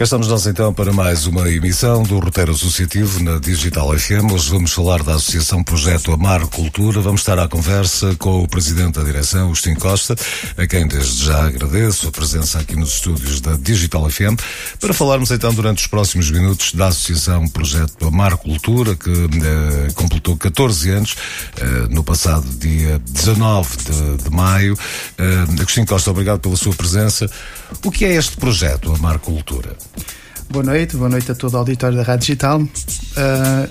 Cá estamos nós então para mais uma emissão do Roteiro Associativo na Digital FM. Hoje vamos falar da Associação Projeto Amar Cultura. Vamos estar à conversa com o Presidente da Direção, Agostinho Costa, a quem desde já agradeço a presença aqui nos estúdios da Digital FM, para falarmos então durante os próximos minutos da Associação Projeto Amar Cultura, que eh, completou 14 anos eh, no passado dia 19 de, de maio. Eh, Agostinho Costa, obrigado pela sua presença. O que é este projeto Amar Cultura? Boa noite, boa noite a todo o auditório da Rádio Digital. Uh,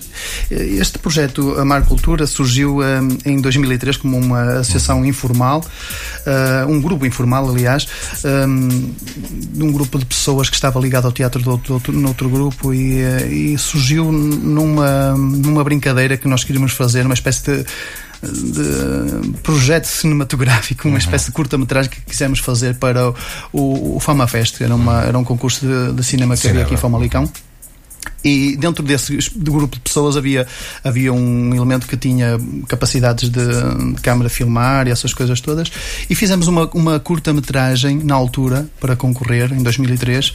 este projeto Amar Cultura surgiu um, em 2003 como uma associação informal, uh, um grupo informal, aliás, um, grupo de pessoas que estava ligado ao teatro de outro, outro, grupo e surgiu numa, numa brincadeira que nós queríamos fazer, uma espécie de de projeto cinematográfico, uma uhum. espécie de curta-metragem que quisemos fazer para o, o Fama Fest, era, uma, era um concurso de, de cinema que havia aqui em Famalicão. E dentro desse de grupo de pessoas havia, havia um elemento que tinha capacidades de, de câmara filmar e essas coisas todas. E fizemos uma, uma curta-metragem na altura para concorrer, em 2003,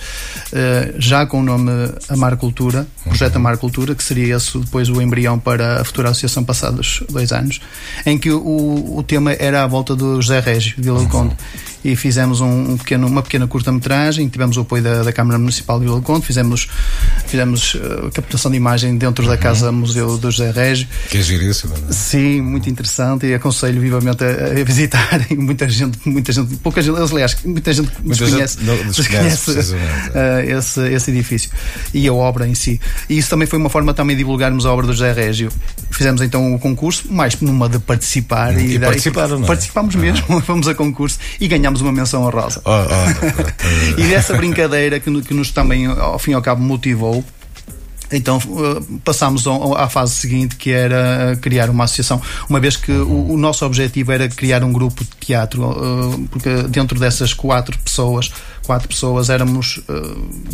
eh, já com o nome Amar Cultura, Projeto Amar Cultura, que seria esse depois o embrião para a futura associação passados dois anos, em que o, o tema era à volta do José Régio, Vila do Conde e fizemos um, um pequeno, uma pequena curta-metragem, tivemos o apoio da, da, Câmara Municipal de Vila Conde, fizemos, fizemos uh, captação de imagem dentro da Casa Museu do José Régio. Que é giríssimo, não é? Sim, muito interessante e aconselho vivamente a, a visitar. muita gente, muita gente, pouca gente, aliás, muita gente muita desconhece, gente não, desconhece, desconhece uh, esse, esse edifício e a obra em si. E isso também foi uma forma também de divulgarmos a obra do José Régio. Fizemos então o concurso, mais numa de participar. E, e participaram, não é? Participámos mesmo, fomos a concurso e ganhámos uma menção honrosa. Oh, oh, e dessa brincadeira que, que nos também, ao fim e ao cabo, motivou, então uh, passámos à fase seguinte, que era criar uma associação, uma vez que o, o nosso objetivo era criar um grupo de teatro, uh, porque dentro dessas quatro pessoas, quatro pessoas éramos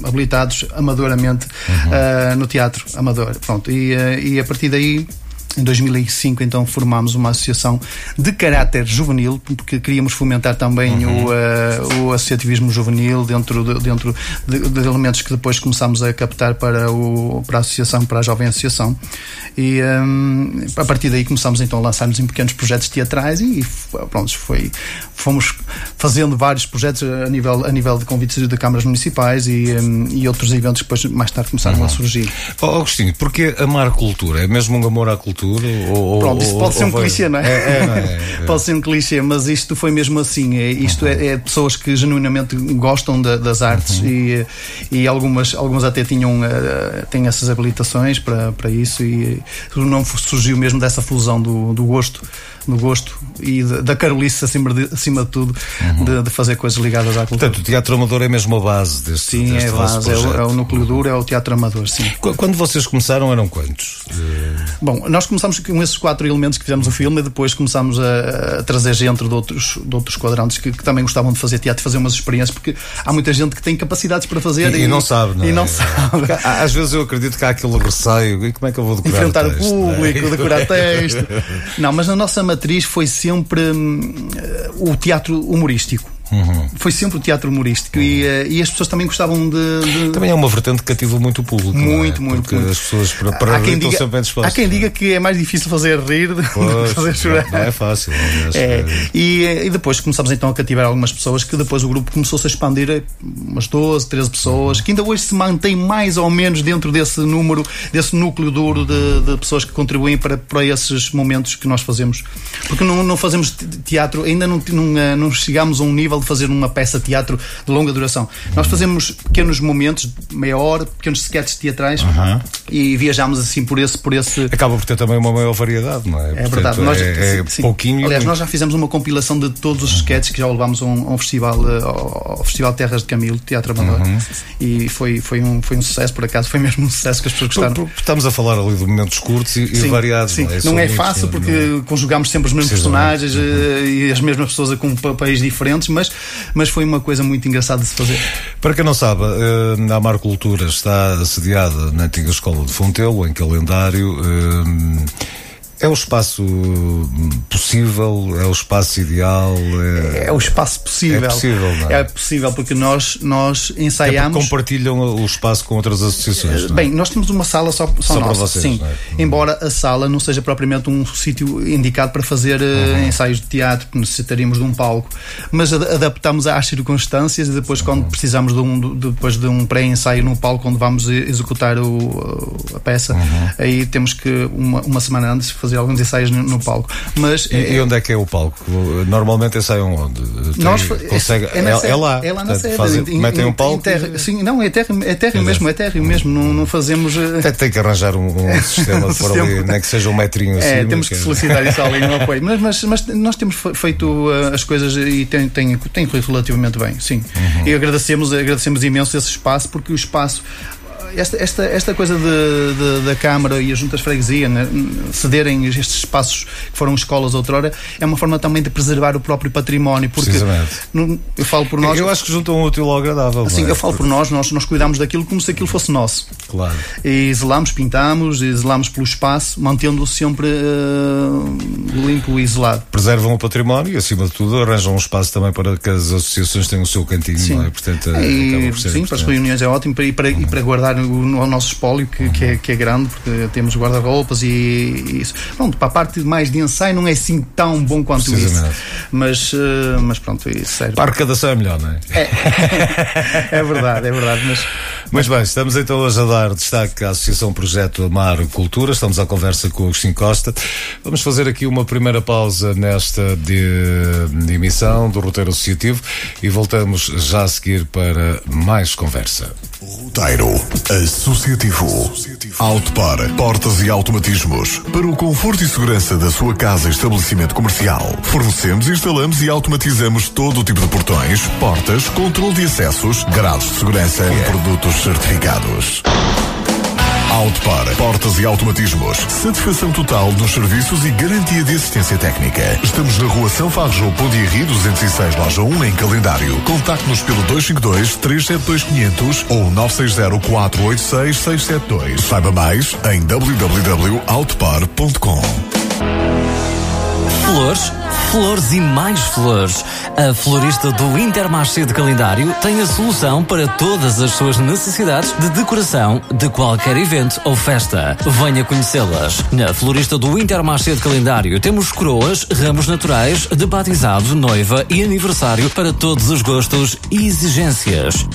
habilitados amadoramente uhum. no teatro amador. Pronto, e, e a partir daí em 2005, então, formámos uma associação de caráter juvenil, porque queríamos fomentar também uhum. o, uh, o associativismo juvenil dentro, de, dentro de, de, elementos que depois começámos a captar para, o, para a associação, para a jovem associação. E um, a partir daí começámos então a lançar-nos em pequenos projetos teatrais e, pronto, foi, fomos fazendo vários projetos a nível, a nível de convites de câmaras municipais e, um, e outros eventos que depois mais tarde começaram uhum. a surgir. Oh, Agostinho, porque amar a cultura? É mesmo um amor à cultura? Ou, Pronto, isso pode ou, ser um clichê, não é? É, é, não é? pode ser um clichê, mas isto foi mesmo assim. É, isto uhum. é, é, pessoas que genuinamente gostam das artes uhum. e, e algumas, algumas até tinham uh, têm essas habilitações para, para isso e não surgiu mesmo dessa fusão do, do gosto no gosto e de, da carolice acima de, acima de tudo uhum. de, de, fazer coisas ligadas à cultura. Portanto, o teatro amador é mesmo a base deste Sim, deste é a base, é o, é o, núcleo duro, é o teatro amador, sim. Quando vocês começaram eram quantos? Bom, nós começamos com esses quatro elementos que fizemos o filme e depois começámos a, a trazer gente de outros, de outros quadrantes que, que, também gostavam de fazer teatro, fazer umas experiências, porque há muita gente que tem capacidades para fazer e, e, e não sabe, não E é? não sabe. Às vezes eu acredito que há aquele receio, e como é que eu vou decorar Enfrentar o, texto, o público, é? decorar texto. Não, mas na nossa matriz foi sempre hum, o teatro humorístico. Uhum. Foi sempre o teatro humorístico uhum. e, uh, e, as pessoas também gostavam de, de, Também é uma vertente que cativa muito o público. Muito, é? muito. Porque muito. as pessoas para, para há quem diga, sempre Há quem diga que é mais difícil fazer rir do que fazer chorar. Não é fácil. É, é. E, e, depois começámos então a cativar algumas pessoas que depois o grupo começou-se a expandir umas 12, 13 pessoas, uhum. que ainda hoje se mantém mais ou menos dentro desse número, desse núcleo duro de, de pessoas que contribuem para, para esses momentos que nós fazemos. Porque não, não fazemos teatro, ainda não, não, não chegamos a um nível de fazer uma peça de teatro de longa duração. Nós fazemos pequenos momentos, meia hora, pequenos sketches teatrais e viajamos assim por esse, por esse. Acaba por ter também uma maior variedade, não é? É verdade. Nós, é, é sim. pouquinho. Aliás, nós já fizemos uma compilação de todos os sketches que já levámos a um, a um festival, eh, ao, Festival Terras de Camilo, Teatro Amador. E foi, foi, um, foi um sucesso, por acaso, foi mesmo um sucesso que as pessoas gostaram. Estamos a falar ali de momentos curtos e, e Sim, variados. sim. Não é, Não é muitos, fácil porque não- conjugamos sempre os mesmos personagens eh, e as mesmas pessoas com papéis diferentes, mas, mas foi uma coisa muito engraçada de se fazer. Para quem não sabe, eh, a Amar Cultura está assediada na antiga escola de Fontelo, em calendário. É o espaço possível, é o espaço ideal. É, É o espaço possível. É possível, não é? É possível porque nós, nós é ensaiamos. compartilham o espaço com outras associações. não é? Bem, nós temos uma sala só, só, Só para nossa, vocês, sim. é? Embora a sala não seja propriamente um sítio indicado para fazer eh, Uhum. ensaios de teatro, necessitaríamos de um palco, mas ad- adaptamos às circunstâncias e depois quando Uhum. precisamos de um de- depois de um pré-ensaio no palco onde vamos executar o, a peça, Uhum. aí temos que uma, uma semana antes fazer alguns ensaios no, no palco. Mas E, e onde é que é o palco? Normalmente ensaiam onde? Tem- Nós, consegue, é, é, é lá. É lá na sede. fazem- Em- metem em- um palco. terra- sim, não, é térreo, é Quer mesmo, é térreo mesmo. Não, não fazemos. eh, Tem, que arranjar um, um sistema Um por ali, nem que seja um metrinho assim. É, temos que solicitar isso ali no apoio. Mas, mas, mas nós temos fe- feito uh, as coisas e tem, tem, tem corrido relativamente bem, sim. Uhum. E agradecemos, agradecemos imenso esse espaço, porque o espaço. Esta, esta, esta coisa de, de- da Câmara e as juntas de freguesia né, cederem estes espaços que foram escolas outrora é uma forma também de preservar o próprio património. Porque não- eu falo por nós. Eu acho que juntam um útil ao agradável. Assim, é? eu falo por nós, nós, nós cuidamos daquilo como se aquilo fosse nosso. Claro. E zelamos, pintamos, e zelamos pelo espaço, mantendo-o sempre eh, limpo e isolado. Preservam o património e, acima de tudo, arranjam um espaço também para que as associações tenham o seu cantinho, Sim. não é? Portanto, E, por ser sim, para as reuniões é ótimo para, e, para, e para guardar o, o nosso espólio, que, que, é, que é grande, porque temos guarda-roupas e, e isso. Pronto, para a parte mais de ensaio não é assim tão bom quanto isso. Mas, eh, mas pronto, isso serve. Para arrecadação é melhor, não é? É verdade, é verdade. Mas Muito bem, estamos então hoje a dar destaque à Associação Projeto Amar Cultura, estamos à conversa com o Agostinho Costa. Vamos fazer aqui uma primeira pausa nesta de, de emissão do roteiro associativo e voltamos já a seguir para mais conversa. Roteiro Associativo. Autopar, portas e automatismos. Para o conforto e segurança da sua casa e estabelecimento comercial, fornecemos, instalamos e automatizamos todo o tipo de portões, portas, controle de acessos, grados de segurança e produtos certificados. Autopar, portas e automatismos. Satisfação total nos serviços e garantia de assistência técnica. Estamos na rua São Farjo, Pondiarri 206, loja 1, em calendário. Contacte-nos pelo 252 372 500 ou 960 486 672. Saiba mais em www.autopar.com. Flores, flores e mais flores. A florista do Intermarché de Calendário tem a solução para todas as suas necessidades de decoração de qualquer evento ou festa. Venha conhecê-las. Na florista do Intermarché de Calendário temos coroas, ramos naturais, de batizado, noiva e aniversário para todos os gostos e exigências.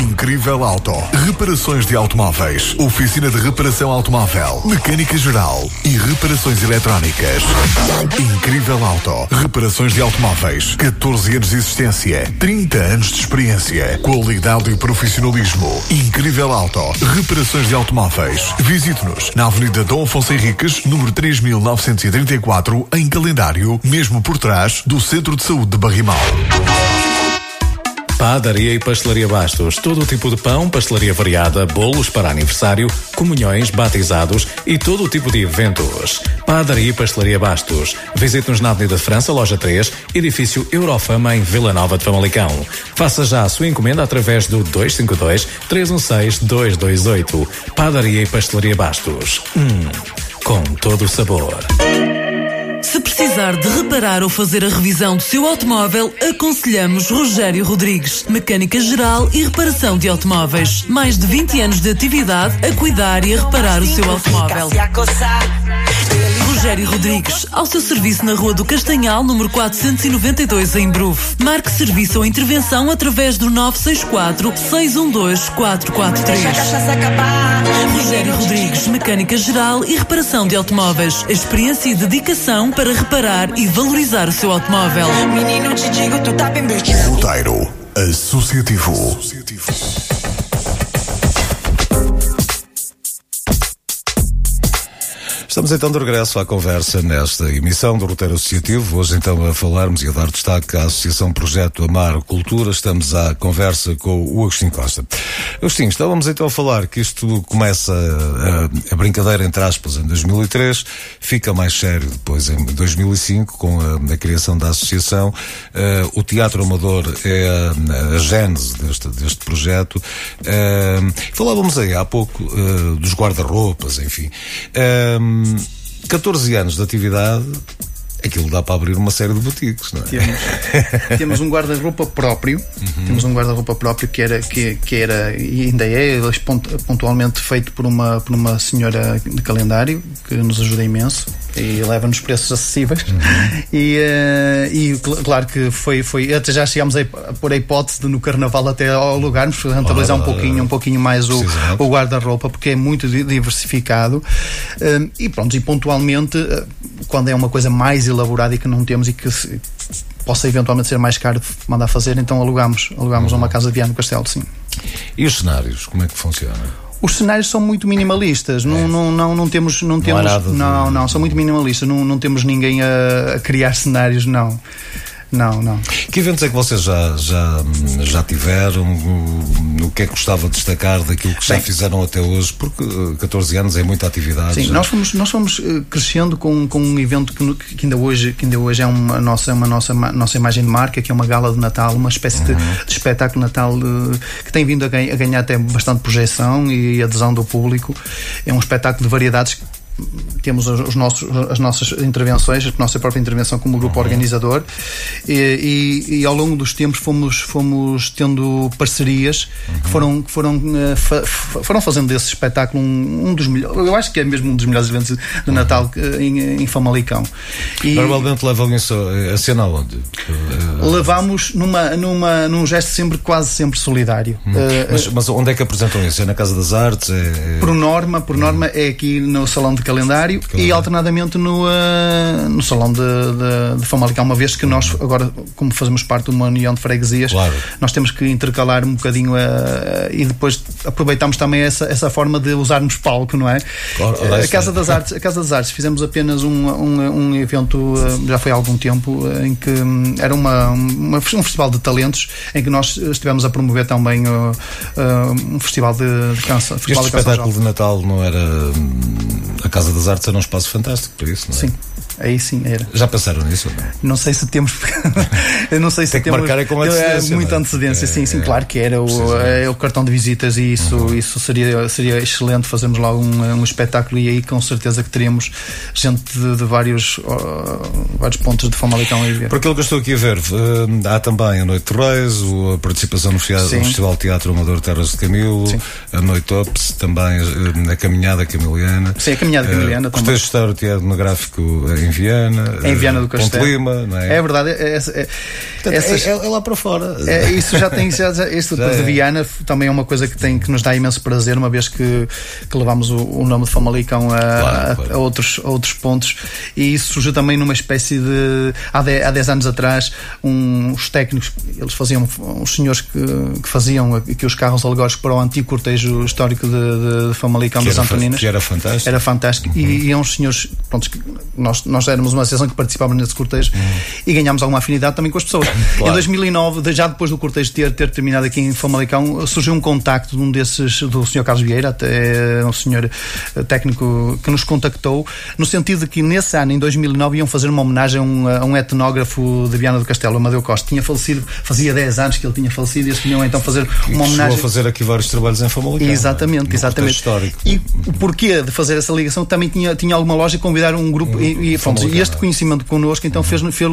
Incrível Auto. Reparações de automóveis. Oficina de reparação automóvel. Mecânica geral. E reparações eletrónicas. Incrível Auto. Reparações de automóveis. 14 anos de existência. 30 anos de experiência. Qualidade e profissionalismo. Incrível Auto. Reparações de automóveis. Visite-nos na Avenida Dom Afonso Henriques, número 3934, em calendário, mesmo por trás do Centro de Saúde de Barrimal. Padaria e Pastelaria Bastos. Todo o tipo de pão, pastelaria variada, bolos para aniversário, comunhões, batizados e todo o tipo de eventos. Padaria e Pastelaria Bastos. Visite-nos na Avenida de França, loja 3, edifício Eurofama, em Vila Nova de Famalicão. Faça já a sua encomenda através do 252 316 228. Padaria e Pastelaria Bastos. Hum, com todo o sabor. Se precisar de reparar ou fazer a revisão do seu automóvel, aconselhamos Rogério Rodrigues, mecânica geral e reparação de automóveis. Mais de 20 anos de atividade a cuidar e a reparar o seu automóvel. Rogério Rodrigues, ao seu serviço na Rua do Castanhal, número 492, em Bruf. Marque serviço ou intervenção através do 964 612 443. Rogério Rodrigues, mecânica geral e reparação de automóveis. Experiência e dedicação para reparar e valorizar o seu automóvel. Menino, te digo, tu tá bem Roteiro Associativo. Estamos então de regresso à conversa nesta emissão do Roteiro Associativo. Hoje então a falarmos e a dar destaque à Associação Projeto Amar Cultura. Estamos à conversa com o Agostinho Costa. Agostinho, estávamos então a falar que isto começa a, a brincadeira entre aspas em 2003, fica mais sério depois em 2005 com a, a criação da associação. Uh, o Teatro Amador é a, a gênese deste, deste projeto. Uh, falávamos aí há pouco uh, dos guarda-roupas, enfim. 14 anos de atividade, aquilo dá para abrir uma série de boutiques, não é? Temos, temos um guarda-roupa próprio, uhum. temos um guarda-roupa próprio que era, que, que era e ainda é pontualmente feito por uma, por uma senhora de calendário que nos ajuda imenso e leva-nos preços acessíveis. Uhum. E, uh, e claro que foi, foi. Até já chegámos a, pôr a hipótese de no carnaval até alugarmos, rentabilizar um pouquinho, um pouquinho mais o, o guarda-roupa, porque é muito diversificado. Uh, e pronto, e pontualmente, uh, quando é uma coisa mais elaborada e que não temos e que se, possa eventualmente ser mais caro de mandar fazer, então alugamos, alugamos uhum. uma casa de Viana Castelo, sim. E os cenários, como é que funciona? Os cenários são muito minimalistas, não, é. não, não, não temos. Não, temos, não, não, são muito minimalistas, não, não temos ninguém a, a criar cenários, não. Não, não. Que eventos é que vocês já, já, já tiveram? O, que é que gostava de destacar daquilo que já fizeram até hoje? Porque 14 eh, anos é muita atividade. Sim, nós fomos, nós fomos eh, crescendo com, com um evento que, que, ainda hoje, que ainda hoje é uma nossa, uma nossa, nossa imagem de marca, que é uma gala de Natal, uma espécie uhum. de, de, espetáculo Natal eh, que tem vindo a ganhar, a ganhar até bastante projeção e adesão do público. É um espetáculo de variedades temos os nossos, as nossas intervenções, a nossa própria intervenção como grupo uhum. organizador e, e, e, ao longo dos tempos fomos, fomos tendo parcerias uhum. que foram, que foram, uh, fa, foram fazendo desse espetáculo um, um, dos melhores, eu acho que é mesmo um dos melhores eventos de uhum. Natal uh, em, em Famalicão. E Normalmente levam isso a cena aonde? Uh, Levamos numa, numa, num gesto sempre, quase sempre solidário. Uhum. Mas, mas, onde é que apresentam isso? É na Casa das Artes? É, é... Por norma, por norma é aqui no Salão de calendário e alternadamente no, uh, no Salão de, de, de Famalicão, uma vez que nós, agora, como fazemos parte de uma união de freguesias, claro. nós temos que intercalar um bocadinho uh, e depois aproveitamos também essa, essa forma de usarmos palco, não é? Claro, a, Casa das Artes, a Casa das Artes fizemos apenas um, um, um evento, uh, já foi há algum tempo, em que um, era uma, uma, um festival de talentos em que nós estivemos a promover também um festival de, de canção. Este espetáculo de Natal não era hum, Casa das Artes era um espaço fantástico para isso, não é? Sim. Aí sim era. Já pensaram nisso? Não, não sei se temos. eu não sei se Tem temos. marcar é com antecedência. É, muita antecedência, é, sim, sim, é, claro que era o, é, o cartão de visitas e isso, uhum. isso seria, seria excelente fazermos lá um, um espetáculo e aí com certeza que teríamos gente de, de vários, uh, vários pontos de Famalicão a ver. Por aquilo que eu estou aqui a ver, uh, há também a Noite de Reis, a participação no Festival, no Festival Teatro Amador Terras de Camilo, sim. a Noite Ops, também uh, a Caminhada Camiliana. Sim, a Caminhada Camiliana uh, também. Gostei de estar o teatro etnográfico em Viana em Viana do Castelo. Ponte Lima, não é? É verdade. É, é, Portanto, essas, é, é, lá para fora. É, isso já tem. Já, já, isso já de é. Viana também é uma coisa que, tem, que nos dá imenso prazer, uma vez que, que levamos o, o nome de Famalicão a, claro, a, claro. a, outros, a outros pontos. E isso surgiu também numa espécie de. Há 10, há dez anos atrás, um, os técnicos, eles faziam, os senhores que, que faziam aqui os carros alegóricos para o antigo cortejo histórico de, de, de Famalicão que das Antoninas. Que era fantástico. Era fantástico. Uhum. E, e uns senhores, pronto, nós, nós éramos uma associação que participávamos nesse cortejo uhum. e ganhámos alguma afinidade também com as pessoas. Claro. Em 2009, já depois do cortejo ter, ter terminado aqui em Famalicão, surgiu um contacto de um desses, do Sr. Carlos Vieira, até um senhor eh, técnico que nos contactou, no sentido de que nesse ano, em 2009, iam fazer uma homenagem a um, a um etnógrafo de Viana do Castelo, Amadeu Costa. Tinha falecido, fazia 10 anos que ele tinha falecido e eles tinham então fazer uma homenagem. a fazer aqui vários trabalhos em Famalicão. Exatamente, é? exatamente. Histórico. E o porquê de fazer essa ligação também tinha, tinha alguma lógica convidar um grupo, e, e e este conhecimento connosco então fez-lo fez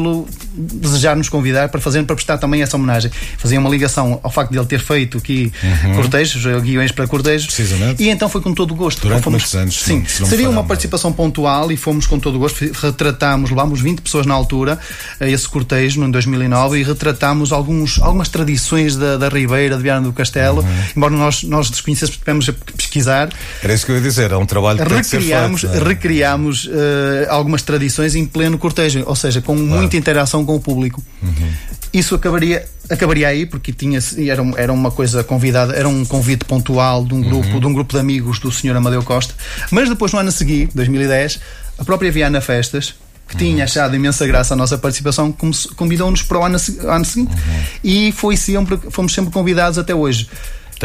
desejar nos convidar para fazer para prestar também essa homenagem. Fazia uma ligação ao facto de ele ter feito aqui uhum. cortejos, guiões para cortejos. Precisamente. E então foi com todo o gosto. Durante fomos, muitos anos. Sim, seria uma participação pontual e fomos com todo o gosto. Retratámos, levámos 20 pessoas na altura a esse cortejo em 2009 e retratámos alguns, algumas tradições da, da Ribeira, de Viana do Castelo, uhum. embora nós, nós desconhecêssemos, tivemos a pesquisar. Era isso que eu ia dizer, é um trabalho que recriámos, tem que ser feito, é? Recriámos uh, algumas tradições em pleno cortejo, ou seja, com claro. muita interação com o público. Uhum. Isso acabaria acabaria aí porque tinha era, era uma coisa convidada era um convite pontual de um grupo uhum. de um grupo de amigos do Sr. Amadeu Costa mas depois no ano a seguir 2010 a própria Viana Festas que tinha uhum. achado imensa graça a nossa participação convidou-nos para o ano, ano seguinte uhum. e foi sempre fomos sempre convidados até hoje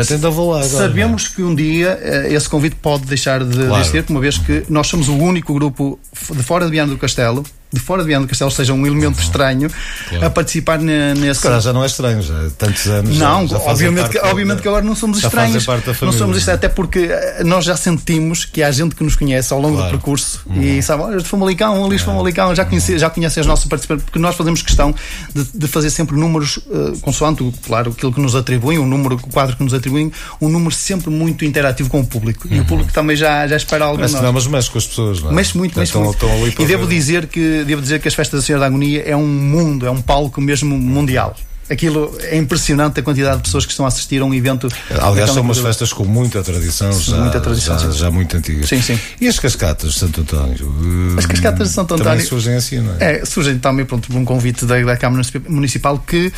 Portanto, vou lá agora, Sabemos não? que um dia uh, esse convite pode deixar de claro. existir, uma vez que nós somos o único grupo de fora de Viana do Castelo de fora de Viana do Castelo seja um elemento uhum. estranho claro. a participar nesse. Agora já não é estranho, já tantos anos. Não, já, já obviamente, que, obviamente que agora não somos estranhos. Não somos estranhos, até porque eh, nós já sentimos que há gente que nos conhece ao longo claro. do percurso uhum. e sabe, olha, de Famalicão, ali de Famalicão, já conhece, já conhece as nossas participantes, porque nós fazemos questão de, de fazer sempre números, uh, consoante, claro, aquilo que nos atribuem, o número, o quadro que nos atribuem, um número sempre muito interativo com o público. Uhum. E o uhum. público também já, já espera algo. Mas, não, mas mexe com as pessoas, não é? Mexe muito, mexe muito. e devo dizer, que, devo dizer que as festas da Senhora da Agonia é um mundo, é um palco mesmo mundial. Aquilo é impressionante a quantidade de pessoas que estão a assistir a um evento. Aliás, são umas festas com muita tradição, já, muita tradição já, já, muito antigas. Sim, sim. E as cascatas de Santo António? As cascatas de Santo António. Também surgem assim, não é? É, surgem também pronto, por um convite da, da Câmara Municipal que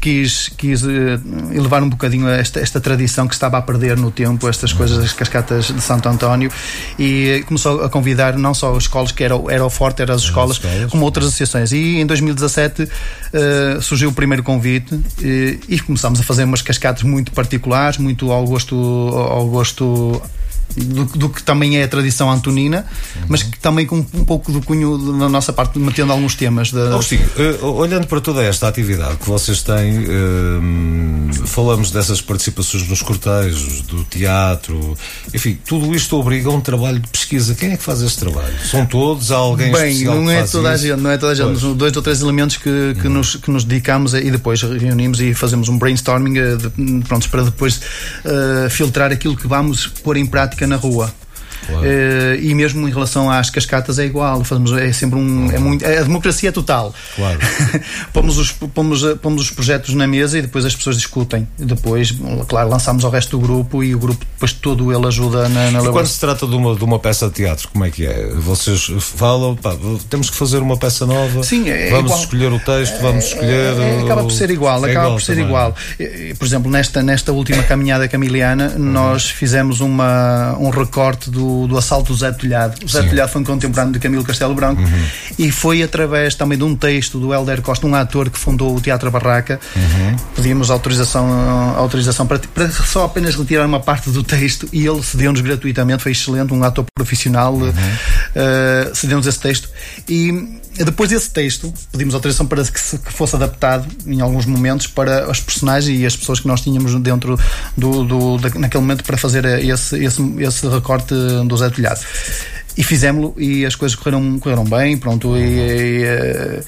quis, quis uh, elevar um bocadinho esta, esta tradição que estava a perder no tempo, estas coisas das cascatas de Santo António, e começou a convidar não só as escolas, que era, era o forte, eram as escolas, as escolas, como outras associações. E em 2017 uh, surgiu o primeiro convite e, e começámos a fazer umas cascatas muito particulares, muito ao gosto, ao gosto do, do, que também é a tradição antonina, uhum. mas que também com um pouco do cunho da nossa parte, metendo alguns temas. Da... Agostinho, uh, olhando para toda esta atividade que vocês têm, uh, falamos dessas participações nos cortejos, do teatro, enfim, tudo isto obriga a um trabalho de pesquisa. Quem é que faz esse trabalho? São todos? Há alguém Bem, não é toda isso? a gente, não é toda a gente. São dois ou três elementos que, que, uhum. nos, que nos dedicamos e depois reunimos e fazemos um brainstorming uh, de, pronto, para depois filtrar aquilo que vamos pôr em prática na rua. Claro. Uh, e mesmo em relação às cascatas é igual, fazemos, é sempre um. É muito, a democracia é total. Claro. pomos, os, pomos, pomos os projetos na mesa e depois as pessoas discutem. Depois, claro, lançamos ao resto do grupo e o grupo depois todo ele ajuda na, na E quando se trata de uma, de uma peça de teatro, como é que é? Vocês falam, pá, temos que fazer uma peça nova, Sim, é vamos igual. escolher o texto, vamos escolher. É, é, acaba por ser igual, é acaba igual por ser também. igual. Por exemplo, nesta, nesta última caminhada camiliana, uhum. nós fizemos uma, um recorte do do, assalto do Zé Telhado. O Zé Telhado foi um contemporâneo de Camilo Castelo Branco uhum. e foi através também de um texto do Helder Costa, um ator que fundou o Teatro Barraca. Uhum. Pedimos autorização, autorização para, para, só apenas retirar uma parte do texto e ele cedeu-nos gratuitamente, foi excelente, um ator profissional, uhum. uh, cedeu-nos esse texto. E depois desse texto, pedimos autorização para que, se, que, fosse adaptado em alguns momentos para os personagens e as pessoas que nós tínhamos dentro do, do da, naquele momento para fazer esse, esse, esse recorte do Zé Telhado. E fizemos-lo e as coisas correram, correram bem, pronto, e, e, eh,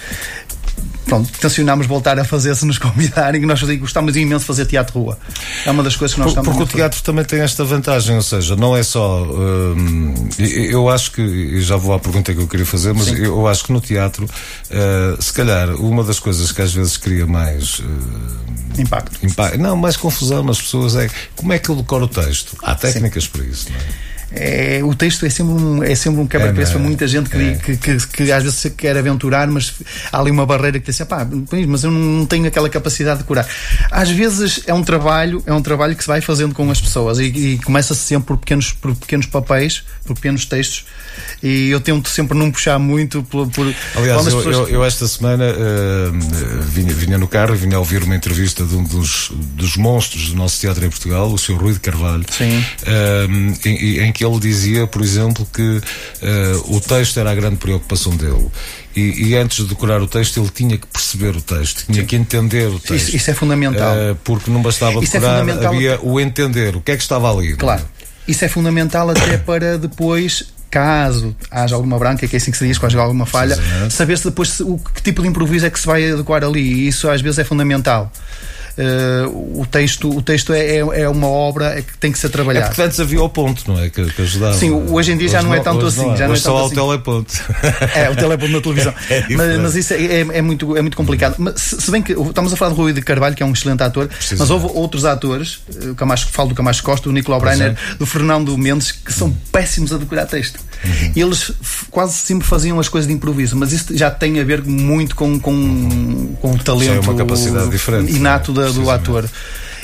pronto, tencionámos voltar a fazer se nos convidarem, e nós gostamos imenso de fazer teatro rua. É uma das coisas que nós estamos Porque o teatro também tem esta vantagem, ou seja, não é só. Hum, eu acho que, e já vou à pergunta que eu queria fazer, mas Sim. eu acho que no teatro, uh, se calhar, uma das coisas que às vezes cria mais. Uh, impacto. impacto. Não, mais confusão nas pessoas é como é que eu decoro o texto. Há técnicas Sim. para isso, não é? É, o texto é sempre um, é sempre um quebra-cabeça é, para muita gente que, é. que, que, que, às vezes quer aventurar, mas há ali uma barreira que diz assim, pá, mas eu não tenho aquela capacidade de curar. Às vezes é um trabalho, é um trabalho que se vai fazendo com as pessoas e, e começa-se sempre por pequenos, por pequenos papéis, por pequenos textos e eu tento sempre não puxar muito por. por Aliás, eu, pessoas... eu, eu, esta semana uh, vinha, vinha no carro e vinha a ouvir uma entrevista de um dos, dos monstros do nosso teatro em Portugal, o Sr. Rui de Carvalho, uh, em, em, que ele dizia, por exemplo, que uh, o texto era a grande preocupação dele. E, e, antes de decorar o texto, ele tinha que perceber o texto, tinha Sim. que entender o texto. Isso, isso é fundamental. Uh, porque não bastava isso é decorar, é havia o entender, o que é que estava ali. Claro. Isso é fundamental até para depois caso haja alguma branca, que é assim que se diz, quase alguma falha, saber se depois se, o que tipo de improviso é que se vai adequar ali. E isso às vezes é fundamental. Uh, o texto, o texto é, é, é uma obra que tem que ser trabalhada. É porque antes havia o ponto, não é? Que, que ajudava. Sim, hoje em dia hoje já não, é tanto assim. Não é. Já não é só o assim. teleponto. É, o teleponto na televisão. É mas, mas, isso é, é, é, muito, é muito complicado. Mas, se, bem que estamos a falar de Rui de Carvalho, que é um excelente ator, mas houve outros atores, eh, o Camacho, falo do Camacho Costa, do Nicolau Breiner, do Fernando Mendes, que são péssimos a decorar texto. Uhum. Eles quase sempre faziam as coisas de improviso, mas isso já tem a ver muito com, com, com o talento é uma capacidade diferente, inato da, do ator.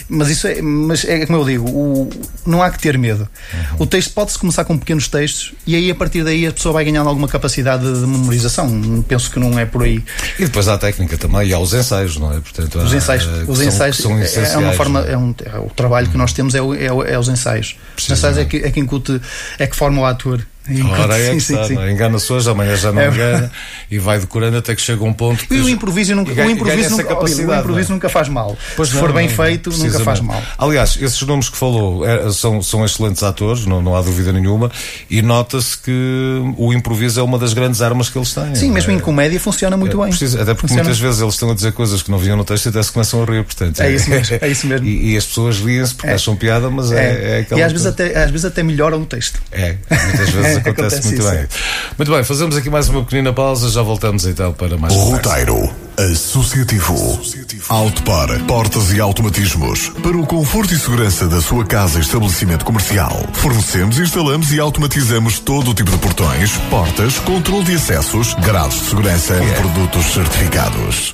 Mas isso é, mas é como eu digo, o, não há que ter medo. Uhum. O texto pode-se começar com pequenos textos e aí a partir daí a pessoa vai ganhando alguma capacidade de memorização. Penso que não é por aí. E depois há a técnica também e há os ensaios, não é? Portanto, os ensaios, há, os ensaios são, são é uma forma, é? é um, é o trabalho que nós temos é, o, é, é os ensaios. Os ensaios é que, é que incute, é que forma o ator. Ora é que sim, está, sim. É? engana-se hoje, amanhã já não é. engana e vai decorando até que chega um ponto que. E o improviso nunca, o improviso nunca, o improviso nunca faz mal. Pois Se não, for bem não, feito, nunca faz mal. Aliás, esses nomes que falou é, são, são excelentes atores, não, não há dúvida nenhuma, e nota-se que o improviso é uma das grandes armas que eles têm. Sim, mesmo em comédia funciona muito bem. Até porque funciona. muitas vezes eles estão a dizer coisas que não vinham no texto e até se começam a rir, portanto. É, isso mesmo. É isso mesmo. e, e as pessoas riem-se porque acham piada, mas é, é, E às vezes, até, às vezes até melhoram o texto. É, muitas vezes acontece, acontece muito isso. bem. Muito bem, fazemos aqui mais uma pequenina pausa, já voltamos então para mais Roteiro Associativo. Autopar, portas e automatismos. Para o conforto e segurança da sua casa e estabelecimento comercial. Fornecemos, instalamos e automatizamos todo o tipo de portões, portas, controle de acessos, graus de segurança e produtos certificados.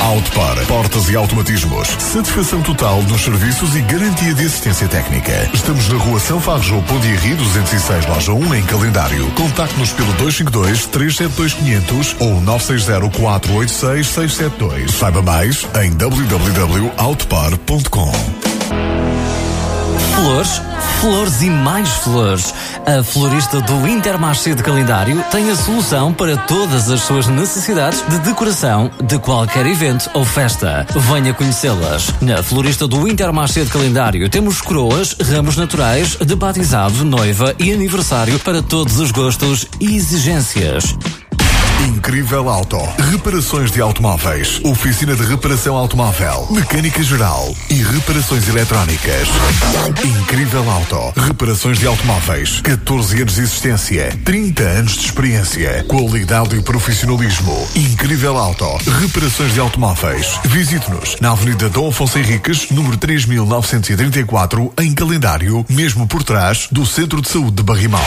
Autopar, portas e automatismos. Satisfação total nos serviços e garantia de assistência técnica. Estamos na rua São Farjo, Pondiarri 206, loja 1, em calendário. Contacte-nos pelo 252 372 500 ou 960 486 672. Saiba mais em www.autopar.com. Flores, flores e mais flores. A florista do Intermarché de Calendário tem a solução para todas as suas necessidades de decoração de qualquer evento ou festa. Venha conhecê-las. Na florista do Intermarché de Calendário temos coroas, ramos naturais, de batizado, noiva e aniversário para todos os gostos e exigências. Incrível Auto. Reparações de automóveis. Oficina de reparação automóvel. Mecânica geral. E reparações eletrónicas. Incrível Auto. Reparações de automóveis. 14 anos de existência. 30 anos de experiência. Qualidade e profissionalismo. Incrível Auto. Reparações de automóveis. Visite-nos na Avenida Dom Afonso Henriques, número 3934, em calendário, mesmo por trás do Centro de Saúde de Barrimal.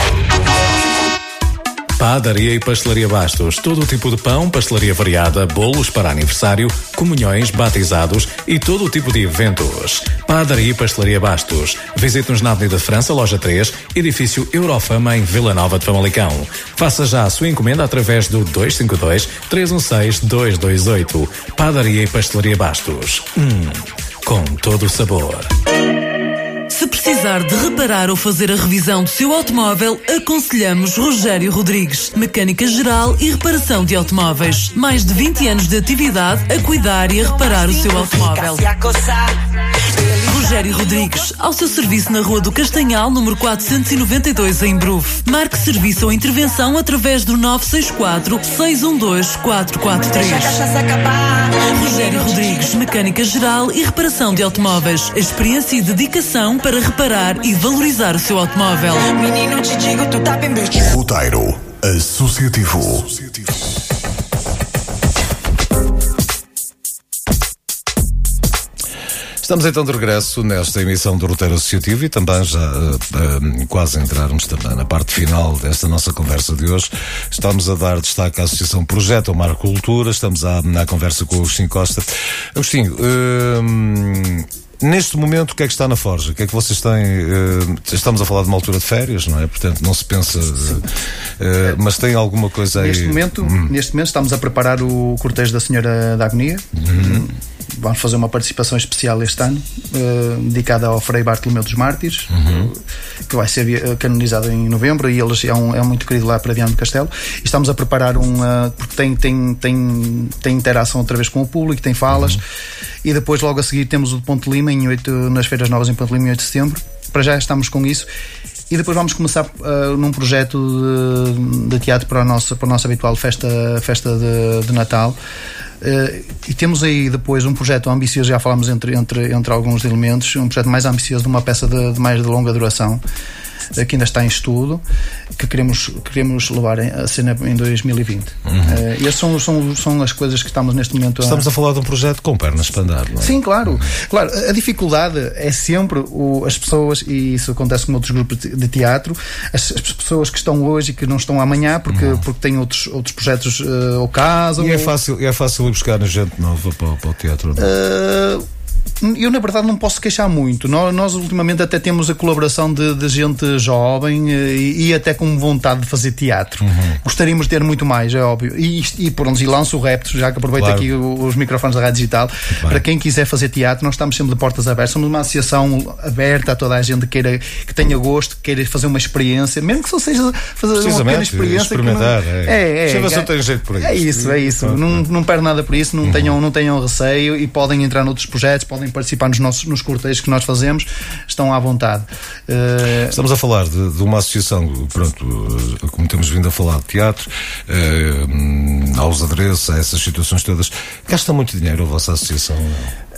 Padaria e Pastelaria Bastos. Todo o tipo de pão, pastelaria variada, bolos para aniversário, comunhões, batizados e todo o tipo de eventos. Padaria e Pastelaria Bastos. Visite-nos na Avenida França, loja 3, edifício Eurofama em Vila Nova de Famalicão. Faça já a sua encomenda através do 252 316 228. Padaria e Pastelaria Bastos. Hum, com todo o sabor. Se precisar de reparar ou fazer a revisão do seu automóvel, aconselhamos Rogério Rodrigues, mecânica geral e reparação de automóveis. Mais de 20 anos de atividade a cuidar e a reparar o seu automóvel. Rogério Rodrigues, ao seu serviço na Rua do Castanhal, número 492, em Bruf. Marque serviço ou intervenção através do 964 612 443. Rogério Rodrigues, mecânica geral e reparação de automóveis. Experiência e dedicação para reparar e valorizar o seu automóvel. Menino, te digo, tu tá bem Roteiro Associativo. Estamos então de regresso nesta emissão do Roteiro Associativo e também já uh, uh, quase entrarmos também na parte final desta nossa conversa de hoje. Estamos a dar destaque à Associação Projeto ao Mar Cultura, estamos à, na conversa com o Agostinho Costa. Agostinho, uh, Neste momento, o que é que está na Forja? O que é que vocês têm? Uh, estamos a falar de uma altura de férias, não é? Portanto, não se pensa. Uh, mas tem alguma coisa aí. Neste momento, hum. neste momento estamos a preparar o cortejo da Senhora da Agonia. Hum vamos fazer uma participação especial este ano, uh, dedicada ao Frei Bartolomeu dos Mártires, uhum. que vai ser eh, canonizado em novembro e ele é, um, é muito querido lá para Diano do Castelo. E estamos a preparar um, uh, porque tem, tem, tem, tem interação outra vez com o público, tem falas, uhum. e depois logo a seguir temos o Ponte Lima em 8, nas Feiras Novas em Ponte Lima em 8 de setembro. Para já estamos com isso e depois vamos começar uh, num projeto de, de, teatro para a nossa, para a nossa habitual festa, festa de, de Natal. Uh, e temos aí depois um projeto ambicioso, já falamos entre, entre, entre alguns elementos, um projeto mais ambicioso de uma peça de, de mais de longa duração que ainda está em estudo, que queremos, queremos levar a cena em 2020. Uhum. Uh, essas são, são, são as coisas que estamos neste momento a... Estamos a falar de um projeto com pernas para andar, não é? Sim, claro. Uhum. Claro, a dificuldade é sempre o, as pessoas, e isso acontece com outros grupos de teatro, as, as, pessoas que estão hoje e que não estão amanhã porque, uhum. porque têm outros, outros projetos uh, ao caso. E é fácil, é fácil ir buscar gente nova para, para o teatro? Não? Uh, eu, na verdade, não posso queixar muito. Nós, nós ultimamente, até temos a colaboração de, de gente jovem eh, e, e, até com vontade de fazer teatro. Uhum. Gostaríamos de ter muito mais, é óbvio. E, e por onde e lanço o repto, já que aproveito claro. aqui os microfones da Rádio Digital, para quem quiser fazer teatro, nós estamos sempre de portas abertas. Somos uma associação aberta a toda a gente que, queira, que tenha gosto, que queira fazer uma experiência, mesmo que só seja fazer uma pequena experiência. Experimentar, não, é. É, é, é, tem jeito por isso. É isso, é isso. Não, não perde nada por isso, não, uhum. tenham, não tenham receio e podem entrar noutros projetos, podem participar nos nossos nos cortejos que nós fazemos, estão à vontade. Uh... Estamos a falar de, de, uma associação, pronto, eh, como temos vindo a falar de teatro, uh, aos adereços, a essas situações todas. Gasta muito dinheiro a vossa associação? Não,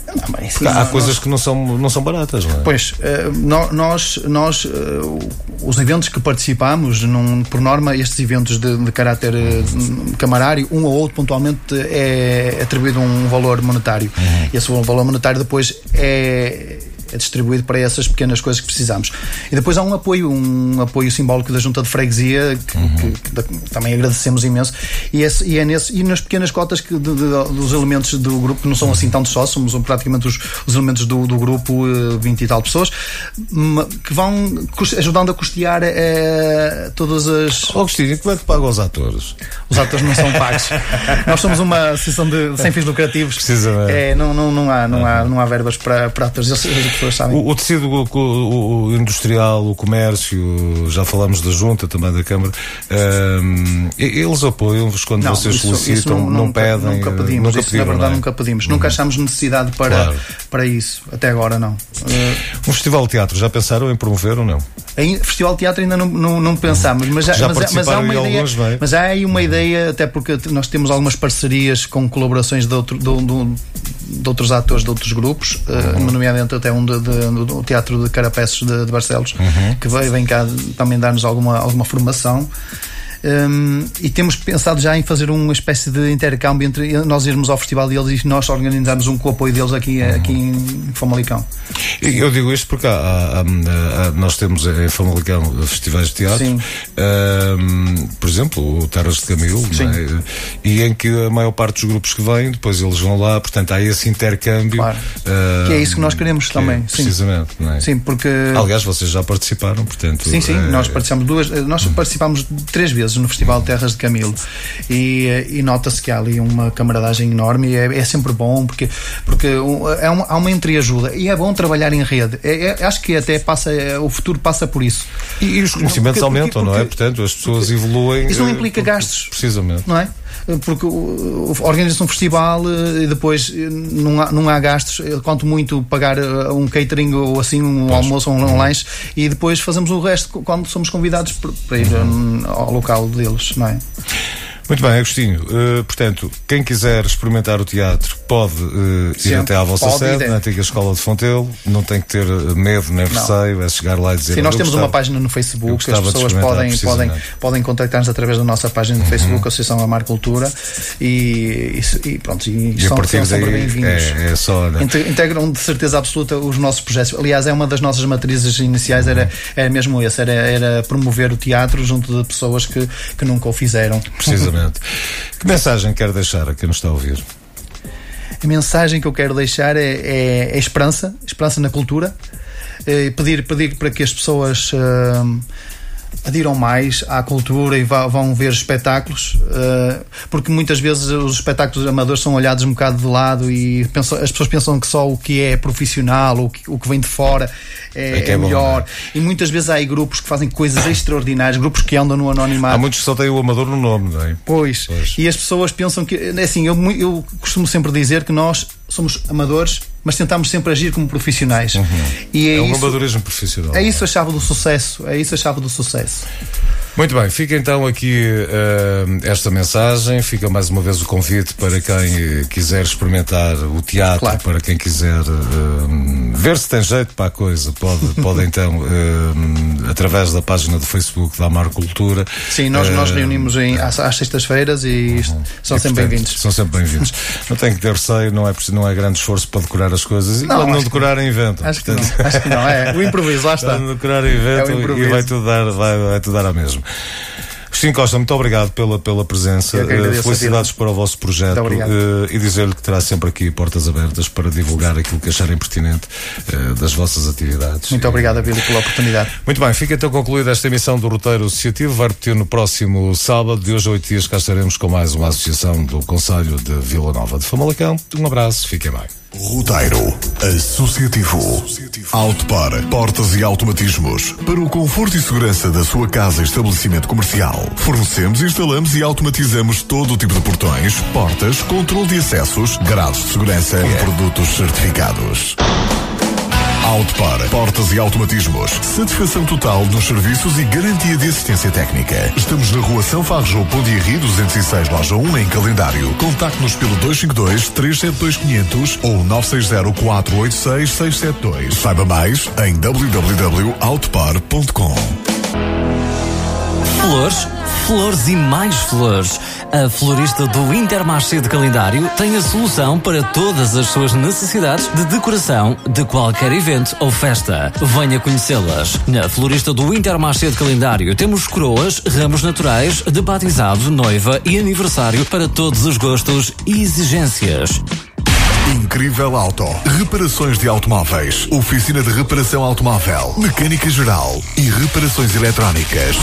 sim, há coisas que não são, não são baratas, não é? Pois, uh, nós, nós uh, os eventos que participamos, num, por norma, estes eventos de, de caráter uh, camarário, um ou outro pontualmente é atribuído um valor monetário. Uhum. Esse valor monetário depois é é distribuído para essas pequenas coisas que precisamos. E depois há um apoio, um apoio simbólico da Junta de Freguesia, que, uhum. que, que também agradecemos imenso, e, esse, e, é nesse, e nas pequenas cotas que, de, de, dos elementos do grupo, que não são assim tanto só, somos praticamente os, os elementos do, do grupo, 20 eh, e tal pessoas, que vão ajudando a custear é, todas as. Agostinho, como é que paga os atores? Os atores não são pagos. Nós somos uma associação de, sem fins lucrativos. Precisamente. É, não, não, não, há, não, uhum. há, não há verbas para, para atores. Pessoas sabem. O, o tecido o, o, industrial, o comércio, já falamos da Junta, também da Câmara, um, eles apoiam-vos quando não, vocês isso, solicitam, isso não, não, nunca, pedem? Nunca pedimos, nunca isso pediram, na verdade é? nunca pedimos. Uhum. Nunca achamos necessidade para, claro. para isso, até agora não. Um festival de teatro, já pensaram em promover ou não? Em festival de teatro ainda não, não, não pensámos, mas já, já mas, mas há uma ideia. Alguns, é? Mas há aí uma uhum. ideia, até porque nós temos algumas parcerias com colaborações de, outro, de, de, de outros atores de outros grupos, uhum. uh, nomeadamente até um de, de, do Teatro de Carapeços de, de Barcelos, uhum. que veio, vem cá também dar-nos alguma, alguma formação. Um, e temos pensado já em fazer uma espécie de intercâmbio entre nós irmos ao festival deles e nós organizarmos um com o apoio deles aqui, uhum. aqui em Famalicão. Eu digo isto porque há, há, há, nós temos em Famalicão festivais de teatro, um, por exemplo, o Terras de Camilo, é? e em que a maior parte dos grupos que vêm, depois eles vão lá, portanto há esse intercâmbio. Claro. Um, que é isso que nós queremos que também. É, precisamente, sim. é? Sim, porque. Aliás, vocês já participaram, portanto. Sim, sim, é... nós participamos duas, nós participamos três vezes vezes no Festival Terras de Camilo e, e nota-se que há ali uma camaradagem enorme e é, é sempre bom porque, porque é uma, há uma entreajuda e é bom trabalhar em rede. É, é, acho que até passa, o futuro passa por isso. E, e os conhecimentos porque, aumentam, porque, porque, não é? Portanto, as pessoas evoluem. Isso não implica gastos. Precisamente. Não é? Porque organiza um festival eh, e depois eh, não há, não há gastos, eh, quanto muito pagar um catering ou assim, um pois. almoço ou um, um lanche, e depois fazemos o resto quando somos convidados para ir uhum. ao local deles, não é? Muito bem, Agostinho. Uh, portanto, quem quiser experimentar o teatro pode uh, ir até à vossa sede, na antiga Escola de Fontelo. Não tem que ter medo nem receio, é chegar lá e dizer. Sim, nós temos gostava, uma página no Facebook, as pessoas podem, podem, podem contactar-nos através da nossa página no Facebook, uhum. Associação Amar Cultura, e, e, e pronto, e, e são, são sempre bem-vindos. É, é só. Né? Integram de certeza absoluta os nossos projetos. Aliás, é uma das nossas matrizes iniciais, era, era mesmo esse, era, era promover o teatro junto de pessoas que, que nunca o fizeram. Precisamente. Exatamente. Que mensagem quer deixar a quem nos está a ouvir? A mensagem que eu quero deixar é, é, é esperança, esperança na cultura. É pedir, pedir para que as pessoas uh, adiram mais à cultura e vão ver espetáculos, uh, porque muitas vezes os espetáculos amadores são olhados um bocado de lado e pensam, as pessoas pensam que só o que é profissional, o que, o que vem de fora é, é, é, é melhor. Bom, é? E muitas vezes há aí grupos que fazem coisas extraordinárias, grupos que andam no anonimato. Há muitos que só têm o amador no nome, não é? Pois, pois. e as pessoas pensam que, assim, eu, eu costumo sempre dizer que nós somos amadores mas tentámos sempre agir como profissionais. Uhum. E é, é, um isso, amadorismo profissional. é isso a chave do sucesso. É isso a chave do sucesso. Muito bem, fica então aqui uh, esta mensagem, fica mais uma vez o convite para quem quiser experimentar o teatro, Claro. para quem quiser uh, ver se tem jeito para a coisa, pode, pode então, uh, através da página do Facebook da Amar Cultura. Sim, nós, nós uh, reunimos em, às, às sextas-feiras e isto- são e, sempre bem-vindos. São sempre bem-vindos. não tem que ter receio, não é, não é grande esforço para decorar as coisas. E Não, quando não que decorarem, inventam. Acho que Portanto, não, acho que não. É o improviso, lá está. Quando decorar, inventam É e vai tudo dar, vai, vai tudo dar a mesmo. Agostinho Costa, muito obrigado pela, pela presença. Eh, Felicidades para o vosso projeto eh, e dizer-lhe que terá sempre aqui portas abertas para divulgar aquilo que acharem pertinente eh, das vossas atividades. Muito E- obrigado, Abílio, pela oportunidade. Muito bem, fica então concluída esta emissão do Roteiro Associativo. Vai repetir no próximo sábado, de hoje a oito dias, cá estaremos com mais uma associação do Conselho de Vila Nova de Famalicão. Um abraço, fiquem bem. Roteiro Associativo. Autopar, portas e automatismos. Para o conforto e segurança da sua casa e estabelecimento comercial. Fornecemos, instalamos e automatizamos todo o tipo de portões, portas, controle de acessos, grades de segurança e produtos certificados. Autopar, portas e automatismos. Satisfação total nos serviços e garantia de assistência técnica. Estamos na rua São Farjo, Pondiarri 206, loja 1, em calendário. Contacte-nos pelo 252 372 500 ou 960 486 672. Saiba mais em www.autopar.com. Flores, flores e mais flores. A florista do Intermarché de Calendário tem a solução para todas as suas necessidades de decoração de qualquer evento ou festa. Venha conhecê-las. Na florista do Intermarché de Calendário temos coroas, ramos naturais, de batizado, noiva e aniversário para todos os gostos e exigências. Incrível Auto. Reparações de automóveis. Oficina de reparação automóvel. Mecânica geral. E reparações eletrónicas.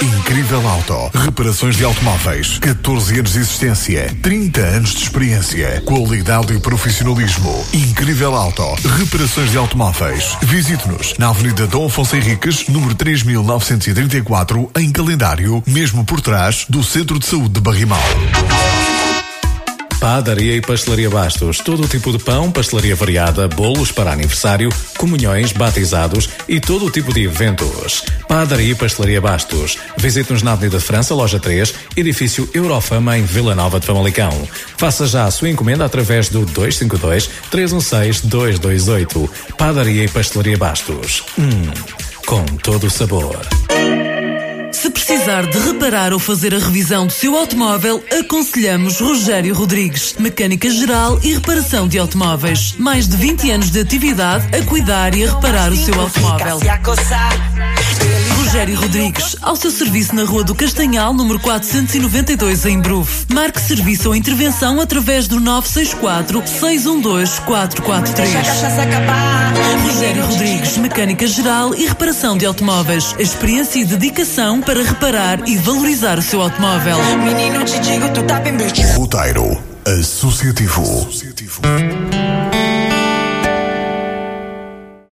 Incrível Auto. Reparações de automóveis. 14 anos de existência. 30 anos de experiência. Qualidade e profissionalismo. Incrível Auto. Reparações de automóveis. Visite-nos na Avenida Dom Afonso Henriques, número 3934, em calendário, mesmo por trás do Centro de Saúde de Barrimal. Padaria e Pastelaria Bastos. Todo o tipo de pão, pastelaria variada, bolos para aniversário, comunhões, batizados e todo o tipo de eventos. Padaria e Pastelaria Bastos. Visite-nos na Avenida de França, loja 3, edifício Eurofama, em Vila Nova de Famalicão. Faça já a sua encomenda através do 252 316 228. Padaria e Pastelaria Bastos. Hum, com todo o sabor. Se precisar de reparar ou fazer a revisão do seu automóvel, aconselhamos Rogério Rodrigues, mecânica geral e reparação de automóveis. Mais de 20 anos de atividade a cuidar e a reparar o seu automóvel. Rogério Rodrigues, ao seu serviço na Rua do Castanhal, número 492, em Bruf. Marque serviço ou intervenção através do 964 612 443. Rogério Rodrigues, mecânica geral e reparação de automóveis. Experiência e dedicação para reparar e valorizar o seu automóvel. Roteiro Associativo.